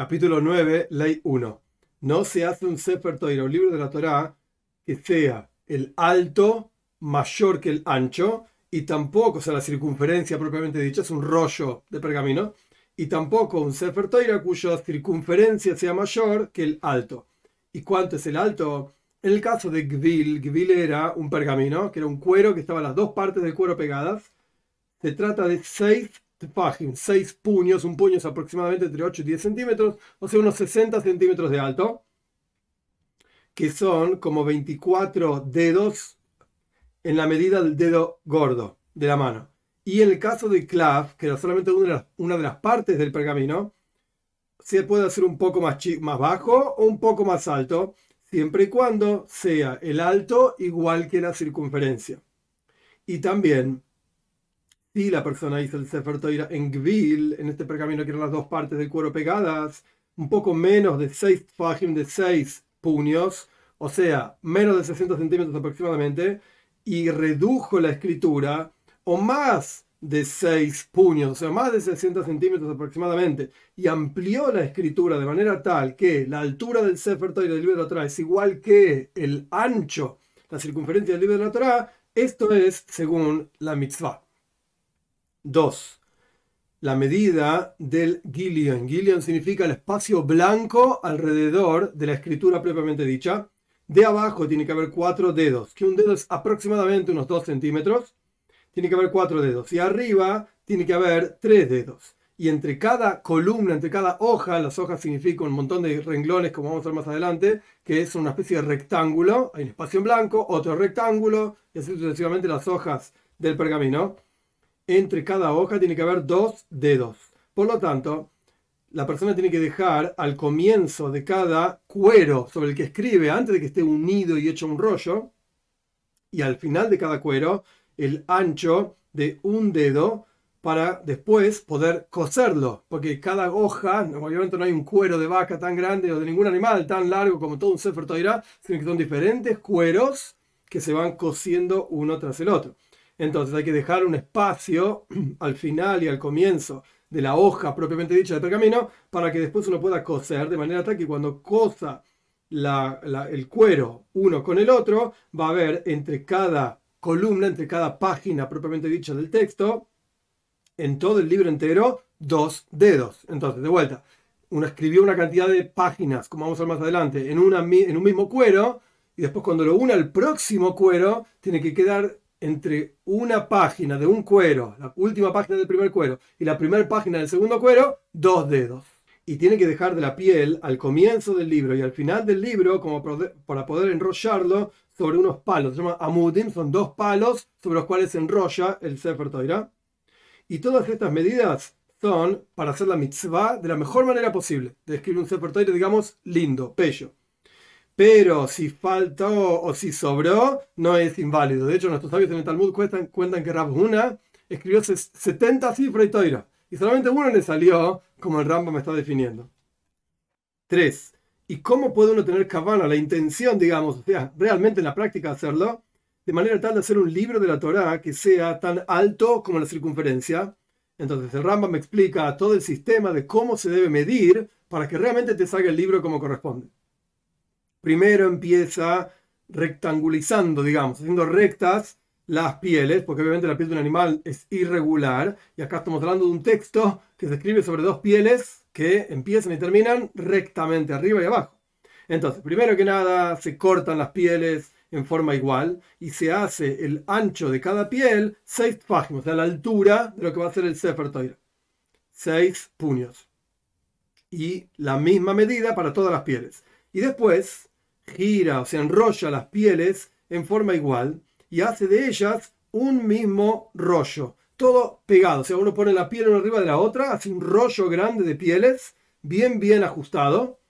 Capítulo 9, Ley 1. No se hace un Sefer Torah, un libro de la Torah, que sea el alto mayor que el ancho, y tampoco, o sea, la circunferencia propiamente dicha, es un rollo de pergamino, y tampoco un Sefer Torah cuya circunferencia sea mayor que el alto. ¿Y cuánto es el alto? En el caso de Gvil, Gvil era un pergamino, que era un cuero que estaba las dos partes del cuero pegadas. Se trata de seis tefajim, seis puños, un puño es aproximadamente entre 8 y 10 centímetros, o sea, unos 60 centímetros de alto, que son como 24 dedos en la medida del dedo gordo de la mano. Y en el caso de clav, que era solamente una de las partes del pergamino, se puede hacer un poco más, más bajo o un poco más alto, siempre y cuando sea el alto igual que la circunferencia. Y también si la persona hizo el Sefer Toira en Gvil, en este pergamino que eran las dos partes del cuero pegadas, un poco menos de 6 fajim de 6 puños, o sea, menos de 60 centímetros aproximadamente, y redujo la escritura, o más de 6 puños, o sea, más de 60 centímetros aproximadamente, y amplió la escritura de manera tal que la altura del Sefer Torah del libro de la Torah es igual que el ancho, la circunferencia del libro de la Torah, esto es según la mitzvah. 2. La medida del Gillian. Gillian significa el espacio blanco alrededor de la escritura propiamente dicha. De abajo tiene que haber cuatro dedos, que un dedo es aproximadamente unos 2 centímetros. Tiene que haber cuatro dedos. Y arriba tiene que haber tres dedos. Y entre cada columna, entre cada hoja, las hojas significan un montón de renglones, como vamos a ver más adelante, que es una especie de rectángulo. Hay un espacio en blanco, otro rectángulo, y así sucesivamente las hojas del pergamino entre cada hoja tiene que haber dos dedos. Por lo tanto, la persona tiene que dejar al comienzo de cada cuero sobre el que escribe, antes de que esté unido y hecho un rollo, y al final de cada cuero, el ancho de un dedo para después poder coserlo, porque cada hoja, obviamente no hay un cuero de vaca tan grande o de ningún animal tan largo como todo un Sefer sino que son diferentes cueros que se van cosiendo uno tras el otro. Entonces hay que dejar un espacio al final y al comienzo de la hoja propiamente dicha del pergamino para que después uno pueda coser de manera tal que cuando cosa el cuero uno con el otro va a haber entre cada columna, entre cada página propiamente dicha del texto, en todo el libro entero, dos dedos. Entonces, de vuelta, uno escribió una cantidad de páginas, como vamos a ver más adelante, en, en un mismo cuero, y después cuando lo une al próximo cuero, tiene que quedar entre una página de un cuero, la última página del primer cuero, y la primera página del segundo cuero, dos dedos. Y tiene que dejar de la piel al comienzo del libro y al final del libro como para poder enrollarlo sobre unos palos. Se llama amudim, son dos palos sobre los cuales se enrolla el Sefer Torah. Y todas estas medidas son para hacer la mitzvah de la mejor manera posible, de escribir un Sefer Torah, digamos, lindo, bello pero si faltó o si sobró, no es inválido. De hecho, nuestros sabios en el Talmud cuentan, cuentan que Huna escribió 70 cifras y toira, y solamente uno le salió como el Rambam está definiendo. 3. ¿Y cómo puede uno tener cabana, la intención, digamos, o sea, realmente en la práctica hacerlo, de manera tal de hacer un libro de la Torah que sea tan alto como la circunferencia? Entonces el Rambam me explica todo el sistema de cómo se debe medir para que realmente te salga el libro como corresponde primero empieza rectangulizando, digamos, haciendo rectas las pieles, porque obviamente la piel de un animal es irregular, y acá estamos hablando de un texto que se escribe sobre dos pieles que empiezan y terminan rectamente, arriba y abajo. Entonces, primero que nada, se cortan las pieles en forma igual y se hace el ancho de cada piel seis páginas, o sea, la altura de lo que va a ser el Sefer Torah. Seis puños. Y la misma medida para todas las pieles. Y después gira o se enrolla las pieles en forma igual y hace de ellas un mismo rollo, todo pegado. O sea, uno pone la piel una arriba de la otra, hace un rollo grande de pieles, bien, bien ajustado,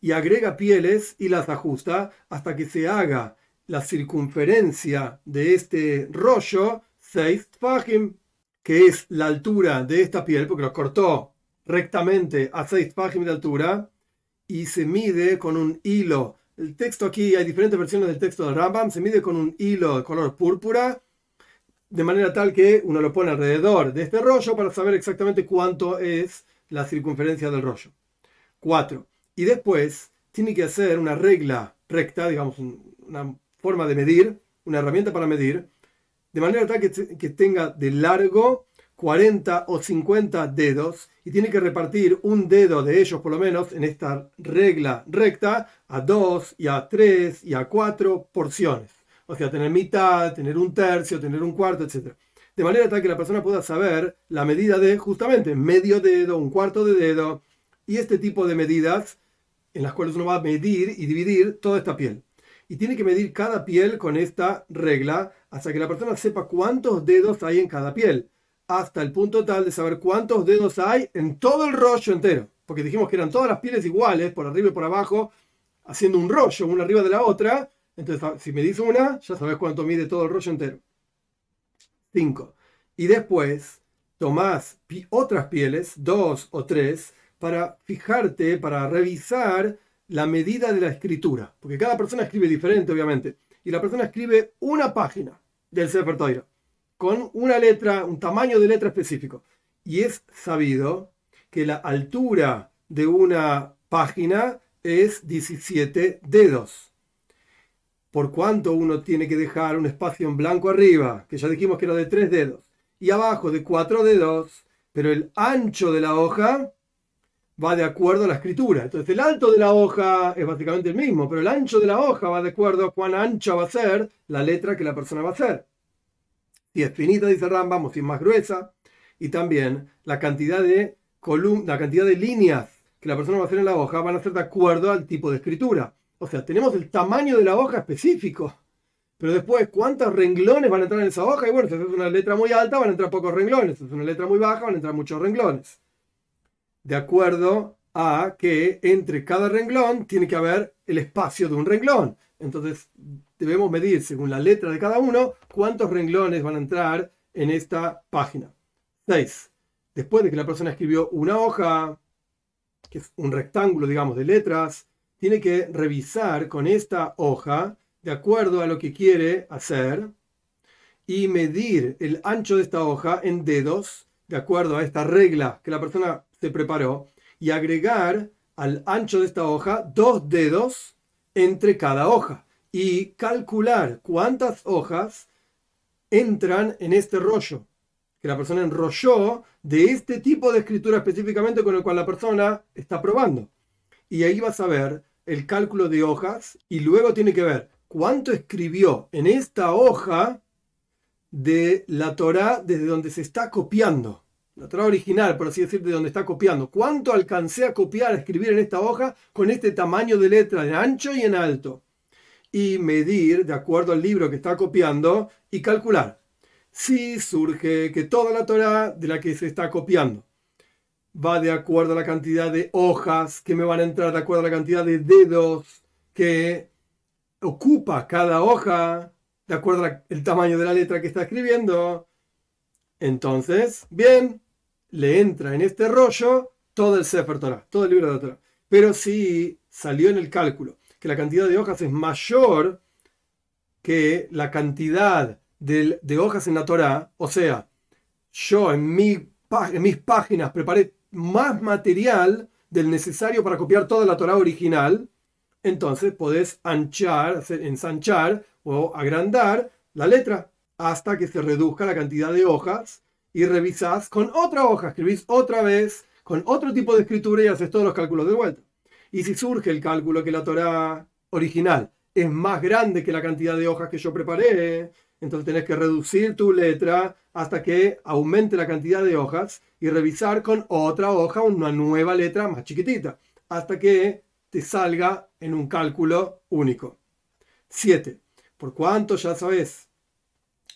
y agrega pieles y las ajusta hasta que se haga la circunferencia de este rollo, 6 fajim, que es la altura de esta piel, porque lo cortó rectamente a 6 fajim de altura, y se mide con un hilo el texto aquí, hay diferentes versiones del texto del Rambam, se mide con un hilo de color púrpura, de manera tal que uno lo pone alrededor de este rollo para saber exactamente cuánto es la circunferencia del rollo. 4. Y después tiene que hacer una regla recta, digamos, una forma de medir, una herramienta para medir, de manera tal que, que tenga de largo 40 o 50 dedos y tiene que repartir un dedo de ellos por lo menos en esta regla recta a dos y a tres y a cuatro porciones. O sea, tener mitad, tener un tercio, tener un cuarto, etc. De manera tal que la persona pueda saber la medida de justamente medio dedo, un cuarto de dedo y este tipo de medidas en las cuales uno va a medir y dividir toda esta piel. Y tiene que medir cada piel con esta regla hasta que la persona sepa cuántos dedos hay en cada piel hasta el punto tal de saber cuántos dedos hay en todo el rollo entero. Porque dijimos que eran todas las pieles iguales, por arriba y por abajo, haciendo un rollo, una arriba de la otra. Entonces, si me dice una, ya sabes cuánto mide todo el rollo entero. 5. Y después tomás otras pieles, dos o tres, para fijarte, para revisar la medida de la escritura. Porque cada persona escribe diferente, obviamente. Y la persona escribe una página del Sefer con una letra, un tamaño de letra específico. Y es sabido que la altura de una página es 17 dedos. Por cuanto uno tiene que dejar un espacio en blanco arriba, que ya dijimos que era de 3 dedos, y abajo de 4 dedos, pero el ancho de la hoja va de acuerdo a la escritura. Entonces el alto de la hoja es básicamente el mismo, pero el ancho de la hoja va de acuerdo a cuán ancha va a ser la letra que la persona va a hacer. Si es finita, dice Rambam, o si es más gruesa. Y también la cantidad de la cantidad de líneas que la persona va a hacer en la hoja van a ser de acuerdo al tipo de escritura. O sea, tenemos el tamaño de la hoja específico. Pero después, ¿cuántos renglones van a entrar en esa hoja? Y bueno, si es una letra muy alta, van a entrar pocos renglones. Si es una letra muy baja, van a entrar muchos renglones. De acuerdo a que entre cada renglón tiene que haber el espacio de un renglón. Entonces, debemos medir según la letra de cada uno cuántos renglones van a entrar en esta página. 6. Después de que la persona escribió una hoja, que es un rectángulo, digamos, de letras, tiene que revisar con esta hoja, de acuerdo a lo que quiere hacer, y medir el ancho de esta hoja en dedos, de acuerdo a esta regla que la persona se preparó, y agregar al ancho de esta hoja dos dedos entre cada hoja y calcular cuántas hojas entran en este rollo que la persona enrolló de este tipo de escritura específicamente con el cual la persona está probando. Y ahí vas a ver el cálculo de hojas y luego tiene que ver cuánto escribió en esta hoja de la Torah desde donde se está copiando. La Torah original, por así decir, de donde está copiando. ¿Cuánto alcancé a copiar, a escribir en esta hoja con este tamaño de letra en ancho y en alto? Y medir de acuerdo al libro que está copiando y calcular. Si surge que toda la Torah de la que se está copiando va de acuerdo a la cantidad de hojas que me van a entrar, de acuerdo a la cantidad de dedos que ocupa cada hoja, de acuerdo al tamaño de la letra que está escribiendo, entonces, bien, le entra en este rollo todo el Sefer Torah, todo el libro de la Torah. Pero si salió en el cálculo que la cantidad de hojas es mayor que la cantidad de, hojas en la Torah, o sea, yo en, mi, en mis páginas preparé más material del necesario para copiar toda la Torah original, entonces podés anchar, ensanchar o agrandar la letra hasta que se reduzca la cantidad de hojas y revisás con otra hoja, escribís otra vez con otro tipo de escritura y haces todos los cálculos de vuelta. Y si surge el cálculo que la Torah original es más grande que la cantidad de hojas que yo preparé, entonces tenés que reducir tu letra hasta que aumente la cantidad de hojas y revisar con otra hoja una nueva letra más chiquitita, hasta que te salga en un cálculo único. 7. Por cuanto ya sabes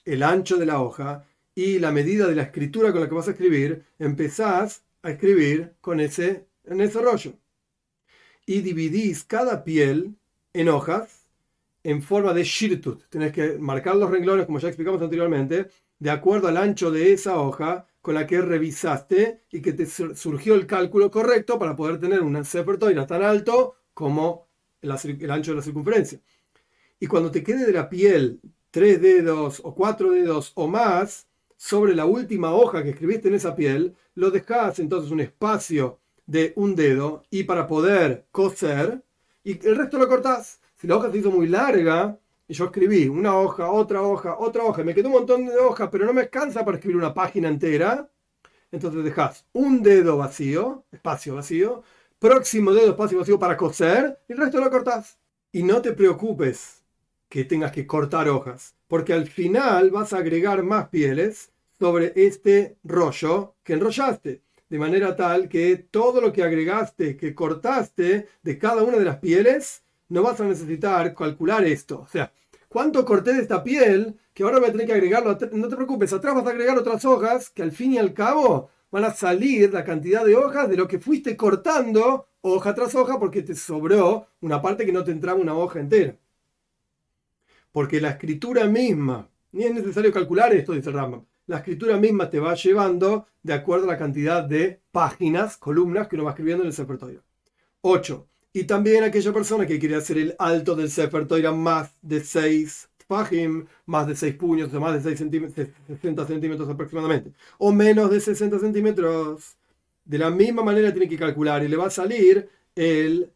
el ancho de la hoja y la medida de la escritura con la que vas a escribir, empezás a escribir con ese, en ese rollo y dividís cada piel en hojas en forma de shirtut. Tenés que marcar los renglones, como ya explicamos anteriormente, de acuerdo al ancho de esa hoja con la que revisaste y que te surgió el cálculo correcto para poder tener un Sefer tan alto como el, el ancho de la circunferencia. Y cuando te quede de la piel tres dedos o cuatro dedos o más sobre la última hoja que escribiste en esa piel, lo dejas entonces un espacio de un dedo y para poder coser, y el resto lo cortás. Si la hoja se hizo muy larga, y yo escribí una hoja, otra hoja, otra hoja, me quedó un montón de hojas, pero no me alcanza para escribir una página entera, entonces dejas un dedo vacío, espacio vacío, próximo dedo espacio vacío para coser, y el resto lo cortás. Y no te preocupes que tengas que cortar hojas, porque al final vas a agregar más pieles sobre este rollo que enrollaste, de manera tal que todo lo que agregaste, que cortaste de cada una de las pieles, no vas a necesitar calcular esto. O sea, ¿cuánto corté de esta piel? Que ahora voy a tener que agregarlo. No te preocupes, atrás vas a agregar otras hojas que al fin y al cabo van a salir la cantidad de hojas de lo que fuiste cortando hoja tras hoja porque te sobró una parte que no te entraba una hoja entera. Porque la escritura misma, ni es necesario calcular esto, dice la escritura misma te va llevando de acuerdo a la cantidad de páginas, columnas que uno va escribiendo en el Sefer 8. Y también aquella persona que quiere hacer el alto del Sefer más de 6 fajim, más de 6 puños, o más de 6 centímetros, 60 centímetros aproximadamente, o menos de 60 centímetros, de la misma manera tiene que calcular y le va a salir el,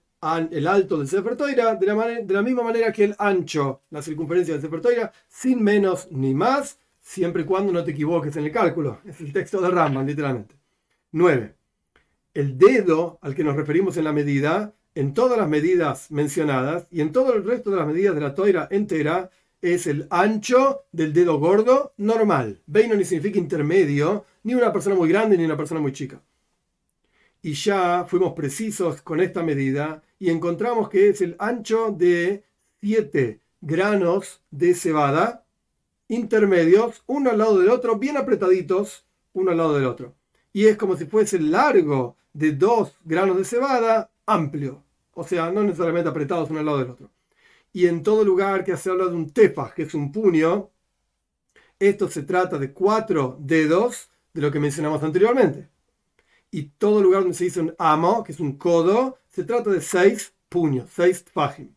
el alto del Sefer de la, de la misma manera que el ancho, la circunferencia del Sefer sin menos ni más, siempre y cuando no te equivoques en el cálculo. Es el texto de Rambam, literalmente. 9. El dedo al que nos referimos en la medida, en todas las medidas mencionadas y en todo el resto de las medidas de la toira entera, es el ancho del dedo gordo normal. Beino ni significa intermedio, ni una persona muy grande ni una persona muy chica. Y ya fuimos precisos con esta medida y encontramos que es el ancho de 7 granos de cebada intermedios, uno al lado del otro, bien apretaditos, uno al lado del otro. Y es como si fuese largo de dos granos de cebada, amplio. O sea, no necesariamente apretados uno al lado del otro. Y en todo lugar que se habla de un tefas, que es un puño, esto se trata de cuatro dedos de lo que mencionamos anteriormente. Y todo lugar donde se dice un amo, que es un codo, se trata de seis puños, seis tfajim.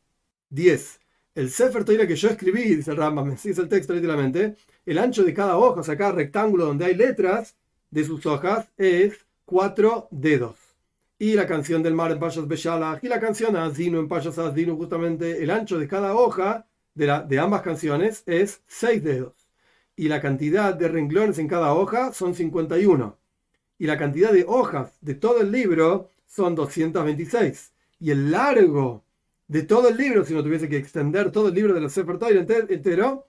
Diez. El Sefer que yo escribí, dice el Rambam, dice el texto literalmente, el ancho de cada hoja, o sea, cada rectángulo donde hay letras de sus hojas, es cuatro dedos. Y la canción del mar en Payas Beshalach y la canción Azinu en Payas Azinu, justamente el ancho de cada hoja de, de ambas canciones es seis dedos. Y la cantidad de renglones en cada hoja son 51. Y la cantidad de hojas de todo el libro son 226. Y el largo de todo el libro, si no tuviese que extender todo el libro de la Sefer Torah entero,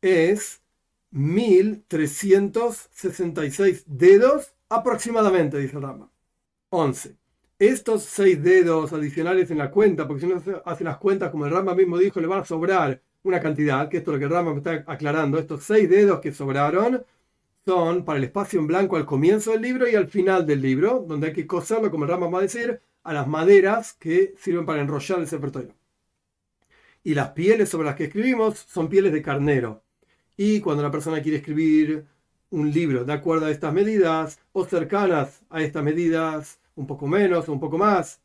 es 1366 dedos aproximadamente, dice Rama. 11. Estos seis dedos adicionales en la cuenta, porque si uno hace las cuentas, como el Rama mismo dijo, le van a sobrar una cantidad, que esto es lo que el Rama está aclarando, estos seis dedos que sobraron son para el espacio en blanco al comienzo del libro y al final del libro, donde hay que coserlo, como el Rama va a decir, a las maderas que sirven para enrollar el Sefer Y las pieles sobre las que escribimos son pieles de carnero. Y cuando la persona quiere escribir un libro de acuerdo a estas medidas o cercanas a estas medidas, un poco menos o un poco más,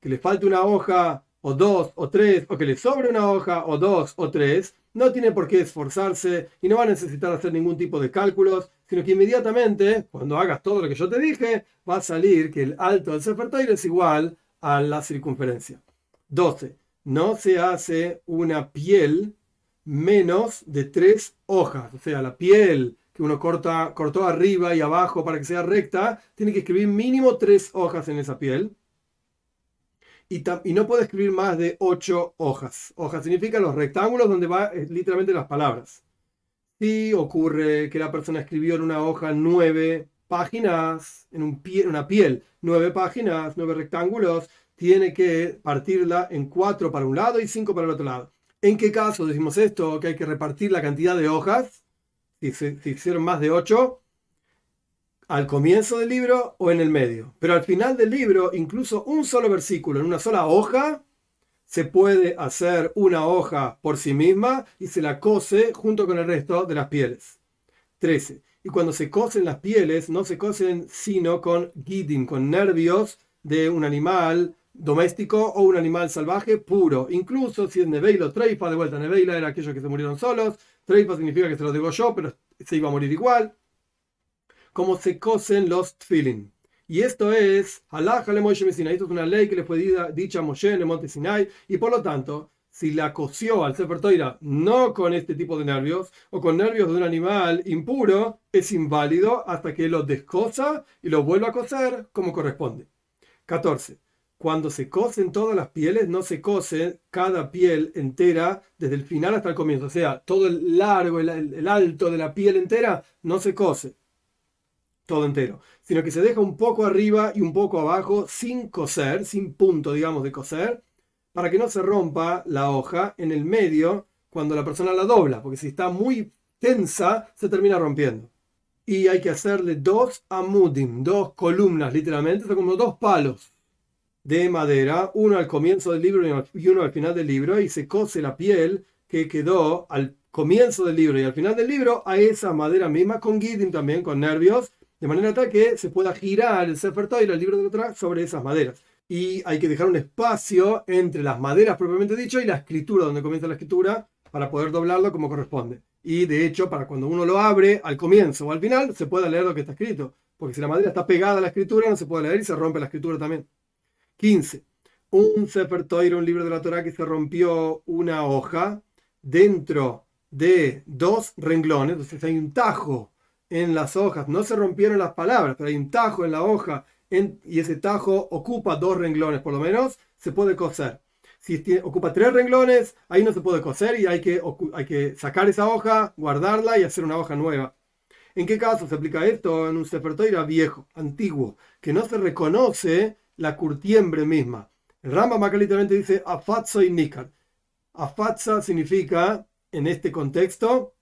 que le falte una hoja o dos o tres, o que le sobre una hoja o dos o tres, no tiene por qué esforzarse y no va a necesitar hacer ningún tipo de cálculos, sino que inmediatamente, cuando hagas todo lo que yo te dije, va a salir que el alto del Sefer es igual a la circunferencia. 12. No se hace una piel menos de tres hojas. O sea, la piel que uno corta, cortó arriba y abajo para que sea recta, tiene que escribir mínimo tres hojas en esa piel y, no puede escribir más de ocho hojas. Hojas significa los rectángulos donde va eh, literalmente las palabras. Si ocurre que la persona escribió en una hoja nueve páginas, en, un una piel, nueve páginas, nueve rectángulos, tiene que partirla en cuatro para un lado y cinco para el otro lado. ¿En qué caso decimos esto? Que hay que repartir la cantidad de hojas. Si se si hicieron más de ocho, al comienzo del libro o en el medio. Pero al final del libro, incluso un solo versículo en una sola hoja, se puede hacer una hoja por sí misma y se la cose junto con el resto de las pieles. 13. Y cuando se cosen las pieles, no se cosen sino con guiding, con nervios de un animal doméstico o un animal salvaje puro. Incluso si es Neveilo Treifa, de vuelta, Neveila era aquellos que se murieron solos. Treifa significa que se los yo, pero se iba a morir igual como se cosen los tfilin. Y esto es, Esto es una ley que le fue dicha a Moshe en el monte Sinai. Y por lo tanto, si la cosió al Sefer Toira no con este tipo de nervios o con nervios de un animal impuro, es inválido hasta que lo descosa y lo vuelva a coser como corresponde. 14. Cuando se cosen todas las pieles, no se cose cada piel entera desde el final hasta el comienzo. O sea, todo el largo, el, el alto de la piel entera, no se cose todo entero, sino que se deja un poco arriba y un poco abajo sin coser, sin punto, digamos, de coser, para que no se rompa la hoja en el medio cuando la persona la dobla, porque si está muy tensa, se termina rompiendo. Y hay que hacerle dos amudim, dos columnas, literalmente, son como dos palos de madera, uno al comienzo del libro y uno al final del libro, y se cose la piel que quedó al comienzo del libro y al final del libro a esa madera misma, con guiding también, con nervios, de manera tal que se pueda girar el Sefer y el libro de otra sobre esas maderas. Y hay que dejar un espacio entre las maderas propiamente dicho y la escritura, donde comienza la escritura, para poder doblarlo como corresponde. Y de hecho, para cuando uno lo abre al comienzo o al final, se pueda leer lo que está escrito. Porque si la madera está pegada a la escritura, no se puede leer y se rompe la escritura también. 15. Un Sefer Torah, un libro de la Torah que se rompió una hoja dentro de dos renglones, entonces hay un tajo en las hojas, no se rompieron las palabras, pero hay un tajo en la hoja y ese tajo ocupa dos renglones por lo menos, se puede coser. Si ocupa tres renglones, ahí no se puede coser y hay que, sacar esa hoja, guardarla y hacer una hoja nueva. ¿En qué caso se aplica esto? En un sefertoira viejo, antiguo, que no se reconoce la curtiembre misma. El Rambam literalmente dice afatza y nikar. Afatza significa, en este contexto,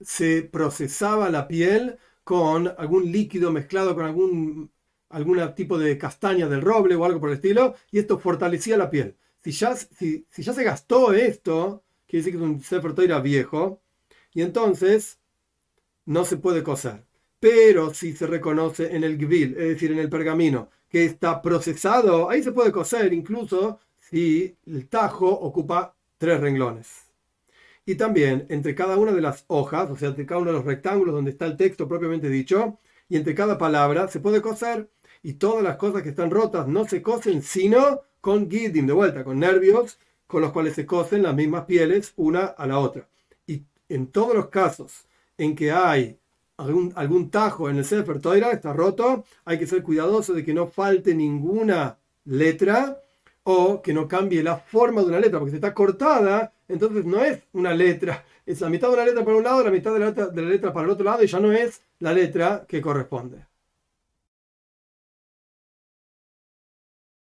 se procesaba la piel con algún líquido mezclado con algún, algún tipo de castaña del roble o algo por el estilo, y esto fortalecía la piel. Si ya, si, ya se gastó esto, quiere decir que es un Sefer viejo, y entonces no se puede coser. Pero si se reconoce en el gvil, es decir, en el pergamino, que está procesado, ahí se puede coser, incluso si el tajo ocupa tres renglones. Y también entre cada una de las hojas, o sea, entre cada uno de los rectángulos donde está el texto propiamente dicho, y entre cada palabra se puede coser. Y todas las cosas que están rotas no se cosen sino con gidim, de vuelta, con nervios, con los cuales se cosen las mismas pieles una a la otra. Y en todos los casos en que hay algún, tajo en el Sefer Toira, está roto, hay que ser cuidadoso de que no falte ninguna letra o que no cambie la forma de una letra, porque si está cortada, entonces no es una letra, es la mitad de una letra para un lado, la mitad de la letra, de la letra para el otro lado, y ya no es la letra que corresponde.